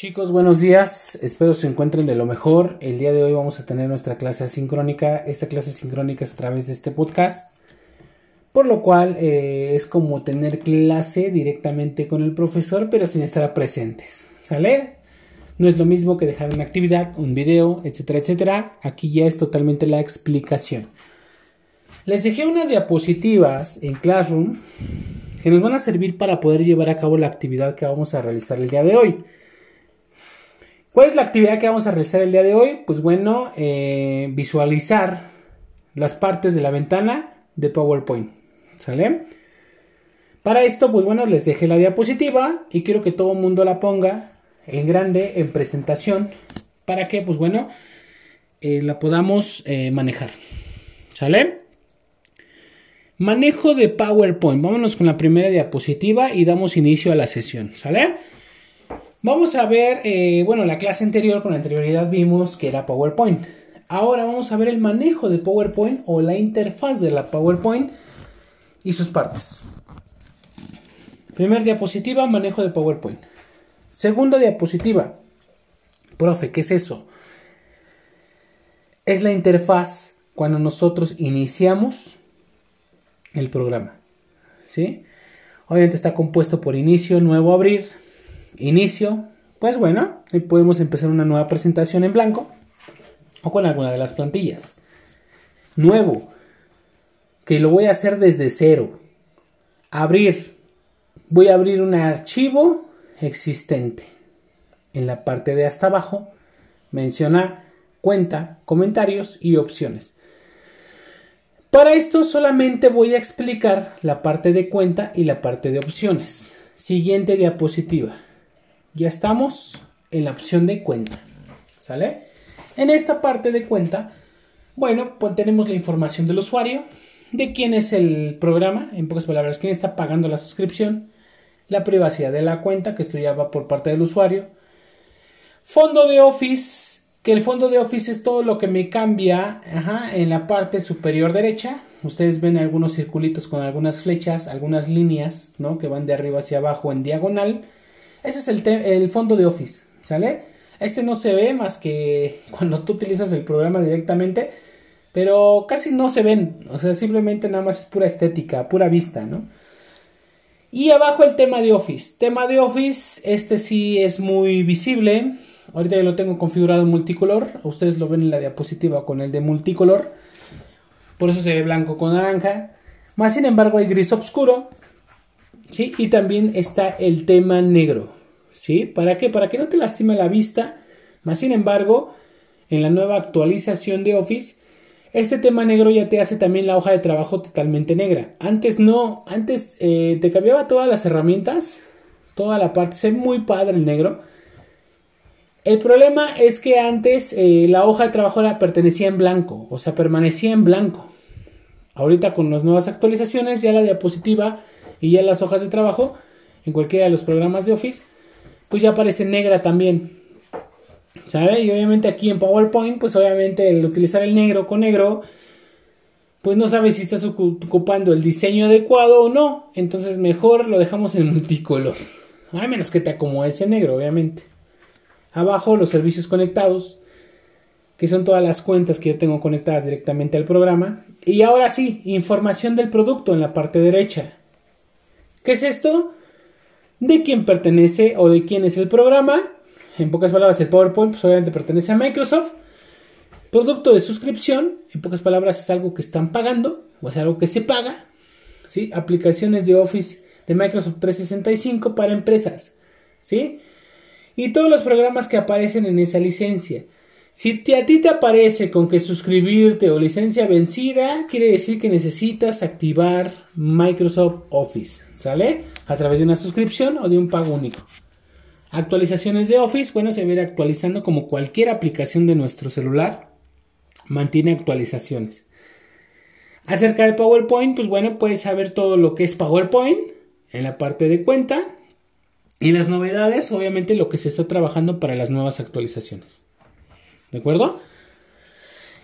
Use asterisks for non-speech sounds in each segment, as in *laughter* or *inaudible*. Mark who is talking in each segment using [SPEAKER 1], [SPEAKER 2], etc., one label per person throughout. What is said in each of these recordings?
[SPEAKER 1] Chicos, buenos días. Espero se encuentren de lo mejor. El día de hoy vamos a tener nuestra clase asincrónica. Esta clase asincrónica es a través de este podcast. Por lo cual eh, es como tener clase directamente con el profesor, pero sin estar presentes. ¿Sale? No es lo mismo que dejar una actividad, un video, etcétera, etcétera. Aquí ya es totalmente la explicación. Les dejé unas diapositivas en Classroom que nos van a servir para poder llevar a cabo la actividad que vamos a realizar el día de hoy. ¿Cuál es la actividad que vamos a realizar el día de hoy? Pues bueno, eh, visualizar las partes de la ventana de PowerPoint. ¿Sale? Para esto, pues bueno, les dejé la diapositiva y quiero que todo el mundo la ponga en grande, en presentación, para que, pues bueno, eh, la podamos eh, manejar. ¿Sale? Manejo de PowerPoint. Vámonos con la primera diapositiva y damos inicio a la sesión. ¿Sale? Vamos a ver, eh, bueno, la clase anterior con anterioridad vimos que era PowerPoint. Ahora vamos a ver el manejo de PowerPoint o la interfaz de la PowerPoint y sus partes. Primer diapositiva, manejo de PowerPoint. Segunda diapositiva. Profe, ¿qué es eso? Es la interfaz cuando nosotros iniciamos el programa. ¿Sí? Obviamente está compuesto por inicio, nuevo, abrir, inicio, pues bueno, podemos empezar una nueva presentación en blanco o con alguna de las plantillas. Nuevo, que lo voy a hacer desde cero. Abrir, voy a abrir un archivo existente. En la parte de hasta abajo menciona cuenta, comentarios y opciones. Para esto solamente voy a explicar la parte de cuenta y la parte de opciones. Siguiente diapositiva ya estamos en la opción de cuenta. ¿Sale? En esta parte de cuenta, bueno, pues tenemos la información del usuario, de quién es el programa, en pocas palabras, quién está pagando la suscripción, la privacidad de la cuenta, que esto ya va por parte del usuario, fondo de Office, que el fondo de Office es todo lo que me cambia en la parte superior derecha. Ustedes ven algunos circulitos con algunas flechas, algunas líneas, ¿no? Que van de arriba hacia abajo en diagonal ese es el, fondo de Office, ¿sale? Este no se ve más que *laughs* cuando tú utilizas el programa directamente, pero casi no se ven, o sea, simplemente nada más es pura estética, pura vista, ¿no? Y abajo el tema de Office. Tema de Office, este sí es muy visible. Ahorita ya lo tengo configurado en multicolor. Ustedes lo ven en la diapositiva con el de multicolor. Por eso se ve blanco con naranja. Más sin embargo hay gris oscuro. ¿Sí? Y también está el tema negro, ¿sí? ¿Para qué? Para que no te lastime la vista, más sin embargo, en la nueva actualización de Office, este tema negro ya te hace también la hoja de trabajo totalmente negra. Antes no, antes eh, te cambiaba todas las herramientas, toda la parte, se muy padre el negro. El problema es que antes eh, la hoja de trabajo era, pertenecía en blanco, o sea, permanecía en blanco. Ahorita con las nuevas actualizaciones ya la diapositiva y ya las hojas de trabajo, en cualquiera de los programas de Office, pues ya aparece negra también. ¿Sabe? Y obviamente aquí en PowerPoint, pues obviamente el utilizar el negro con negro, pues no sabes si estás ocupando el diseño adecuado o no. Entonces mejor lo dejamos en *laughs* multicolor. A menos que te acomode ese negro, obviamente. Abajo los servicios conectados, que son todas las cuentas que yo tengo conectadas directamente al programa. Y ahora sí, información del producto en la parte derecha. ¿Qué es esto? De quién pertenece o de quién es el programa. En pocas palabras, el PowerPoint pues obviamente pertenece a Microsoft. Producto de suscripción, en pocas palabras, es algo que están pagando o es algo que se paga. ¿sí? Aplicaciones de Office de Microsoft 365 para empresas. ¿sí? Y todos los programas que aparecen en esa licencia. Si a ti te aparece con que suscribirte o licencia vencida, quiere decir que necesitas activar Microsoft Office, ¿sale? A través de una suscripción o de un pago único. Actualizaciones de Office, bueno, se viene actualizando como cualquier aplicación de nuestro celular. Mantiene actualizaciones. Acerca de PowerPoint, pues bueno, puedes saber todo lo que es PowerPoint en la parte de cuenta. Y las novedades, obviamente lo que se está trabajando para las nuevas actualizaciones. ¿De acuerdo?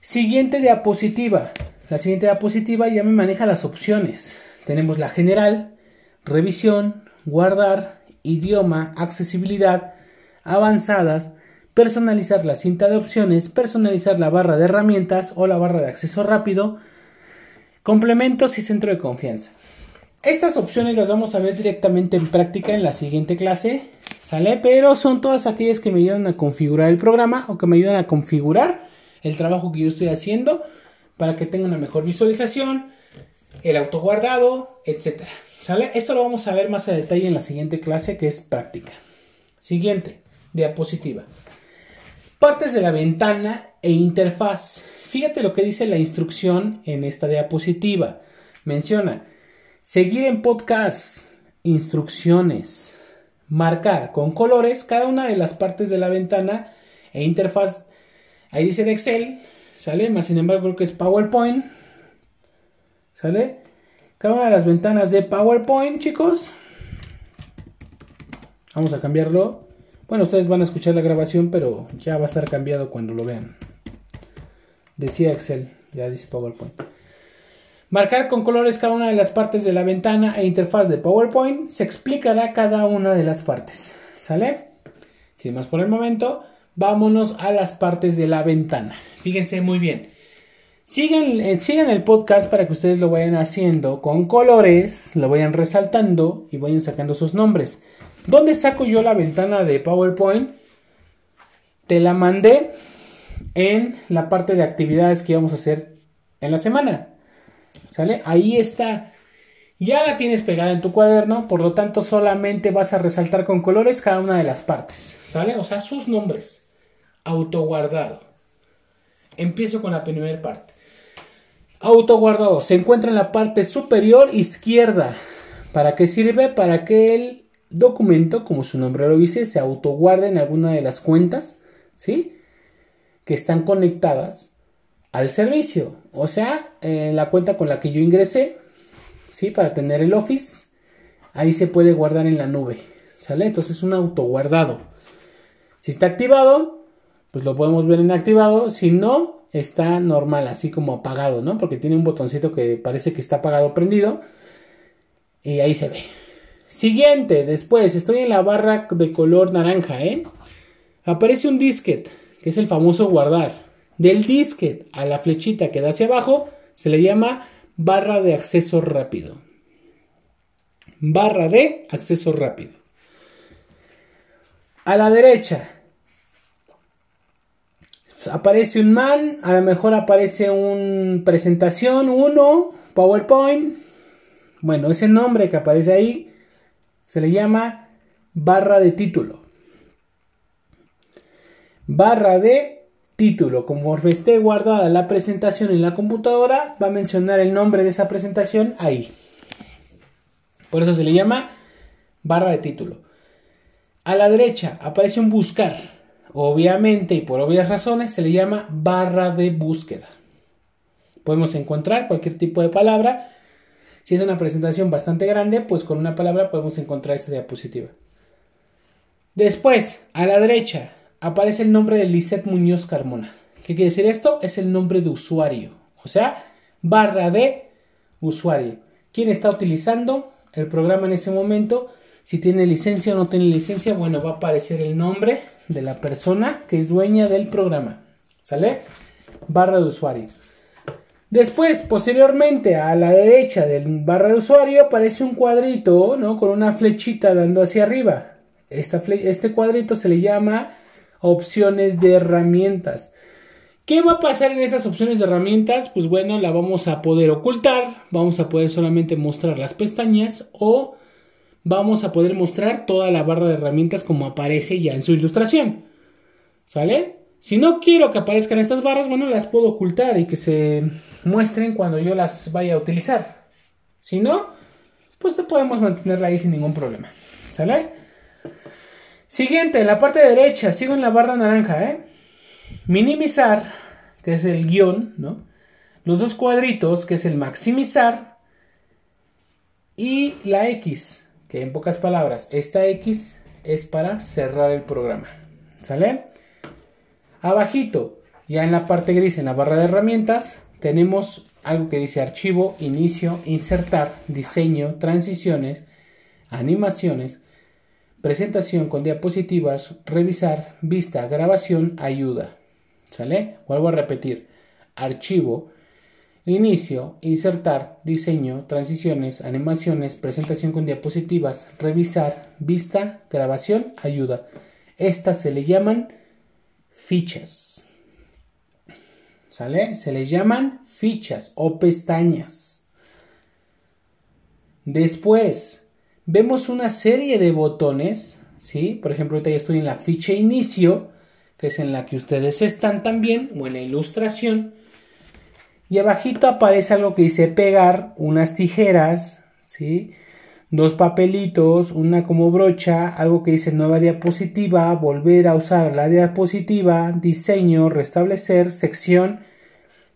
[SPEAKER 1] Siguiente diapositiva. La siguiente diapositiva ya me maneja las opciones. Tenemos la general, revisión, guardar, idioma, accesibilidad, avanzadas, personalizar la cinta de opciones, personalizar la barra de herramientas o la barra de acceso rápido, complementos y centro de confianza. Estas opciones las vamos a ver directamente en práctica en la siguiente clase, ¿sale? Pero son todas aquellas que me ayudan a configurar el programa o que me ayudan a configurar el trabajo que yo estoy haciendo para que tenga una mejor visualización, el autoguardado, etc. ¿Sale? Esto lo vamos a ver más a detalle en la siguiente clase que es práctica. Siguiente, diapositiva. Partes de la ventana e interfaz. Fíjate lo que dice la instrucción en esta diapositiva. Menciona seguir en podcast, instrucciones, marcar con colores cada una de las partes de la ventana e interfaz. Ahí dice de Excel, ¿sale? Más sin embargo creo que es PowerPoint, ¿sale? Cada una de las ventanas de PowerPoint, chicos. Vamos a cambiarlo bueno, ustedes van a escuchar la grabación, pero ya va a estar cambiado cuando lo vean. Decía Excel, ya dice PowerPoint. Marcar con colores cada una de las partes de la ventana e interfaz de PowerPoint. Se explicará cada una de las partes. ¿Sale? Sin más por el momento, vámonos a las partes de la ventana. Fíjense muy bien. Sigan, eh, sigan, el podcast para que ustedes lo vayan haciendo con colores, lo vayan resaltando y vayan sacando sus nombres. ¿Dónde saco yo la ventana de PowerPoint? Te la mandé en la parte de actividades que íbamos a hacer en la semana. ¿Sale? Ahí está. Ya la tienes pegada en tu cuaderno, por lo tanto solamente vas a resaltar con colores cada una de las partes. ¿Sale? O sea, sus nombres. Autoguardado. Empiezo con la primera parte. Autoguardado se encuentra en la parte superior izquierda. ¿Para qué sirve? Para que el documento, como su nombre lo dice, se autoguarda en alguna de las cuentas, ¿sí? Que están conectadas al servicio. O sea, en la cuenta con la que yo ingresé, ¿sí? Para tener el Office, ahí se puede guardar en la nube, ¿sale? Entonces es un autoguardado. Si está activado, pues lo podemos ver en activado. Si no, está normal, así como apagado, ¿no? Porque tiene un botoncito que parece que está apagado prendido. Y ahí se ve. Siguiente, después, estoy en la barra de color naranja, ¿eh? Aparece un disquete, que es el famoso guardar. Del disquete a la flechita que da hacia abajo, se le llama barra de acceso rápido. Barra de acceso rápido. A la derecha, aparece un man, a lo mejor aparece un presentación 1, PowerPoint. Bueno, ese nombre que aparece ahí se le llama barra de título. Barra de título. Conforme esté guardada la presentación en la computadora, va a mencionar el nombre de esa presentación ahí. Por eso se le llama barra de título. A la derecha aparece un buscar. Obviamente y por obvias razones se le llama barra de búsqueda. Podemos encontrar cualquier tipo de palabra si es una presentación bastante grande, pues con una palabra podemos encontrar esta diapositiva. Después, a la derecha, aparece el nombre de Lisette Muñoz Carmona. ¿Qué quiere decir esto? Es el nombre de usuario, o sea, barra de usuario. ¿Quién está utilizando el programa en ese momento? Si tiene licencia o no tiene licencia, bueno, va a aparecer el nombre de la persona que es dueña del programa. ¿Sale? Barra de usuario. Después, posteriormente, a la derecha del barra de usuario aparece un cuadrito, ¿no? Con una flechita dando hacia arriba. este cuadrito se le llama opciones de herramientas. ¿Qué va a pasar en estas opciones de herramientas? Pues bueno, la vamos a poder ocultar, vamos a poder solamente mostrar las pestañas o vamos a poder mostrar toda la barra de herramientas como aparece ya en su ilustración. ¿Sale? Si no quiero que aparezcan estas barras, bueno, las puedo ocultar y que se muestren cuando yo las vaya a utilizar. Si no, pues podemos mantenerla ahí sin ningún problema. ¿Sale? Siguiente, en la parte derecha, sigo en la barra naranja, ¿eh? Minimizar, que es el guion, ¿no? Los dos cuadritos, que es el maximizar. Y la X, que en pocas palabras, esta X es para cerrar el programa. ¿Sale? Abajito, ya en la parte gris, en la barra de herramientas, tenemos algo que dice archivo, inicio, insertar, diseño, transiciones, animaciones, presentación con diapositivas, revisar, vista, grabación, ayuda. ¿Sale? Vuelvo a repetir. Archivo, inicio, insertar, diseño, transiciones, animaciones, presentación con diapositivas, revisar, vista, grabación, ayuda. Estas se le llaman fichas. ¿Sale? Se les llaman fichas o pestañas. Después, vemos una serie de botones, ¿sí? Por ejemplo, ahorita ya estoy en la ficha inicio, que es en la que ustedes están también, o en la ilustración. Y abajito aparece algo que dice pegar, unas tijeras, ¿sí? Dos papelitos, una como brocha, algo que dice nueva diapositiva, volver a usar la diapositiva, diseño, restablecer, sección.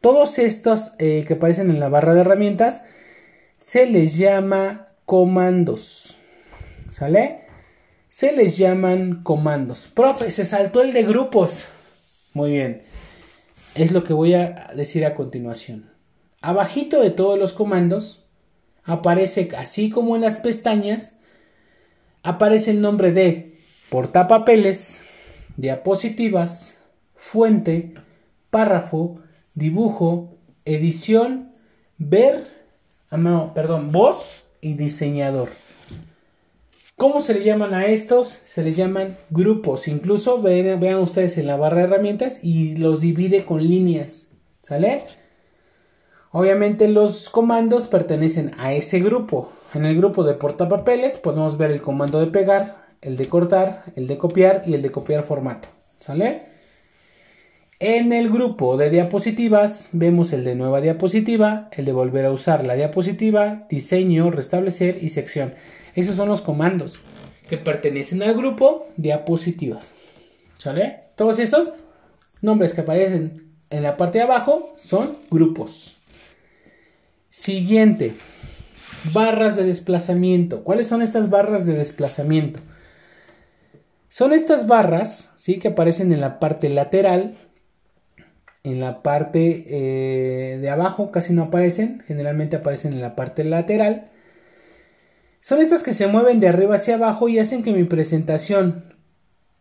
[SPEAKER 1] Todos estos eh, que aparecen en la barra de herramientas se les llama comandos. ¿Sale? Se les llaman comandos. Profe, se saltó el de grupos. Muy bien. Es lo que voy a decir a continuación. Abajito de todos los comandos aparece, así como en las pestañas, aparece el nombre de portapapeles, diapositivas, fuente, párrafo, dibujo, edición, ver, ah, no, perdón, voz y diseñador. ¿Cómo se le llaman a estos? Se les llaman grupos. Incluso vean, vean ustedes en la barra de herramientas y los divide con líneas. ¿Sale? Obviamente los comandos pertenecen a ese grupo. En el grupo de portapapeles podemos ver el comando de pegar, el de cortar, el de copiar y el de copiar formato. ¿Sale? En el grupo de diapositivas vemos el de nueva diapositiva, el de volver a usar la diapositiva, diseño, restablecer y sección. Esos son los comandos que pertenecen al grupo diapositivas. ¿Sale? Todos esos nombres que aparecen en la parte de abajo son grupos. Siguiente, barras de desplazamiento. ¿Cuáles son estas barras de desplazamiento? Son estas barras, ¿sí? Que aparecen en la parte lateral. En la parte eh, de abajo casi no aparecen. Generalmente aparecen en la parte lateral. Son estas que se mueven de arriba hacia abajo y hacen que mi presentación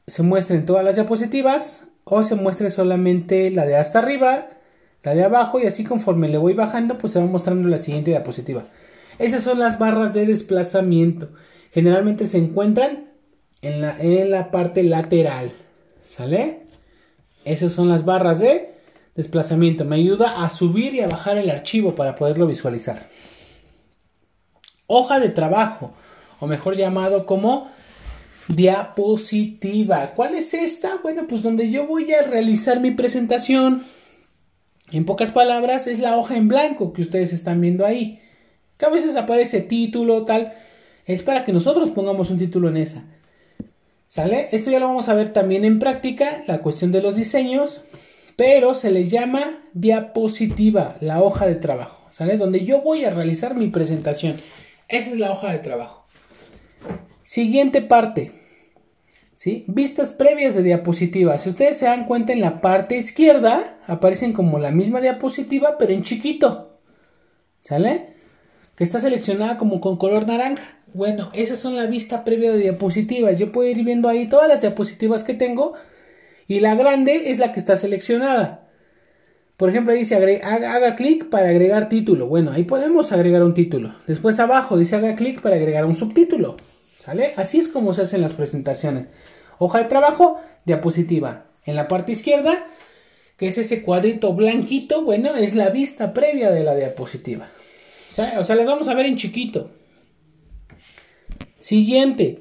[SPEAKER 1] se muestre en todas las diapositivas o se muestre solamente la de hasta arriba la de abajo y así conforme le voy bajando pues se va mostrando la siguiente diapositiva. Esas son las barras de desplazamiento. Generalmente se encuentran en la, en la parte lateral. ¿Sale? Esas son las barras de desplazamiento. Me ayuda a subir y a bajar el archivo para poderlo visualizar. Hoja de trabajo, o mejor llamado como diapositiva. ¿Cuál es esta? Bueno, pues donde yo voy a realizar mi presentación. En pocas palabras, es la hoja en blanco que ustedes están viendo ahí. Que a veces aparece título, tal. Es para que nosotros pongamos un título en esa. ¿Sale? Esto ya lo vamos a ver también en práctica, la cuestión de los diseños. Pero se les llama diapositiva, la hoja de trabajo. ¿Sale? Donde yo voy a realizar mi presentación. Esa es la hoja de trabajo. Siguiente parte. Vistas previas de diapositiva. Si ustedes se dan cuenta en la parte izquierda aparecen como la misma diapositiva pero en chiquito. ¿Sale? Que está seleccionada como con color naranja. Bueno, esas son la vista previa de diapositivas. Yo puedo ir viendo ahí todas las diapositivas que tengo y la grande es la que está seleccionada. Por ejemplo, dice haga, clic para agregar título. Bueno, ahí podemos agregar un título. Después abajo dice haga clic para agregar un subtítulo. ¿Sale? Así es como se hacen las presentaciones. Hoja de trabajo, diapositiva. En la parte izquierda, que es ese cuadrito blanquito, bueno, es la vista previa de la diapositiva. O sea las vamos a ver en chiquito. Siguiente.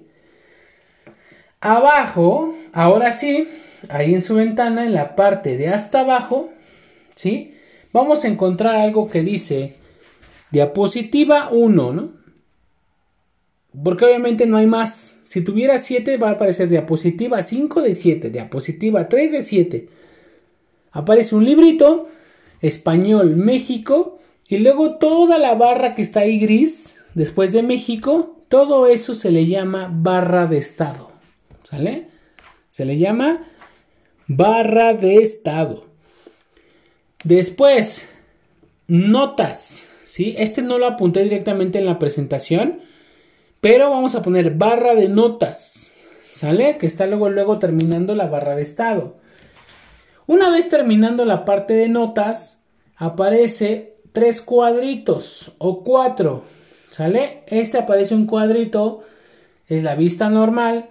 [SPEAKER 1] Abajo, ahora sí, ahí en su ventana, en la parte de hasta abajo, ¿sí? Vamos a encontrar algo que dice diapositiva 1, ¿no? Porque obviamente no hay más. Si tuviera 7 va a aparecer diapositiva 5 de 7, diapositiva 3 de 7. Aparece un librito, español, México, y luego toda la barra que está ahí gris, después de México, todo eso se le llama barra de estado. ¿Sale? Se le llama barra de estado. Después, notas. ¿sí? Este no lo apunté directamente en la presentación Pero vamos a poner barra de notas, ¿sale? Que está luego, luego terminando la barra de estado. Una vez terminando la parte de notas, aparece tres cuadritos o cuatro, ¿sale? Este aparece un cuadrito, es la vista normal.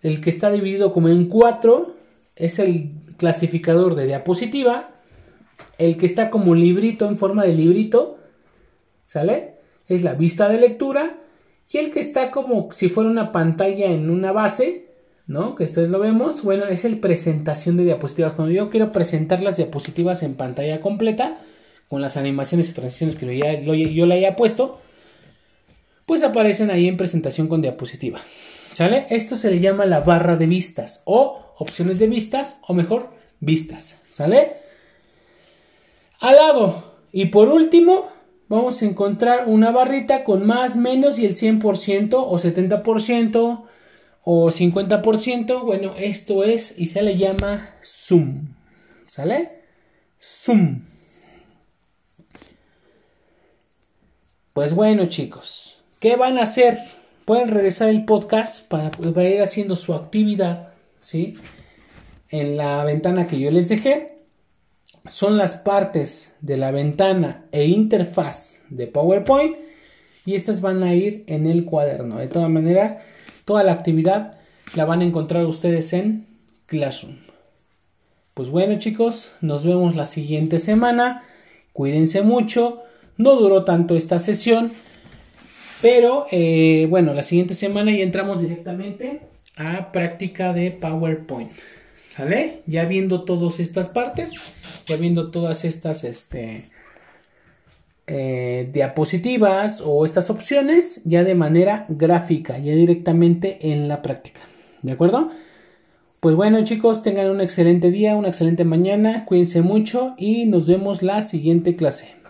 [SPEAKER 1] El que está dividido como en cuatro es el clasificador de diapositiva. El que está como librito en forma de librito, ¿sale? Es la vista de lectura. Y el que está como si fuera una pantalla en una base, ¿no? Que ustedes lo vemos, bueno, es el presentación de diapositivas. Cuando yo quiero presentar las diapositivas en pantalla completa, con las animaciones y transiciones que yo le haya puesto, pues aparecen ahí en presentación con diapositiva. ¿Sale? Esto se le llama la barra de vistas o opciones de vistas o mejor vistas. ¿Sale? Al lado y por último vamos a encontrar una barrita con más, menos y el 100% o 70% o 50%. Bueno, esto es y se le llama zoom. ¿Sale? Zoom. Pues bueno chicos, ¿qué van a hacer? pueden regresar el podcast para, ir haciendo su actividad, ¿sí? En la ventana que yo les dejé. Son las partes de la ventana e interfaz de PowerPoint y estas van a ir en el cuaderno. De todas maneras, toda la actividad la van a encontrar ustedes en Classroom. Pues bueno chicos, nos vemos la siguiente semana. Cuídense mucho. No duró tanto esta sesión. Pero eh, bueno, la siguiente semana ya entramos directamente a práctica de PowerPoint. ¿Sale? Ya viendo todas estas partes, ya viendo todas estas este, eh, diapositivas o estas opciones, ya de manera gráfica, ya directamente en la práctica. ¿De acuerdo? Pues bueno chicos, tengan un excelente día, una excelente mañana, cuídense mucho y nos vemos la siguiente clase.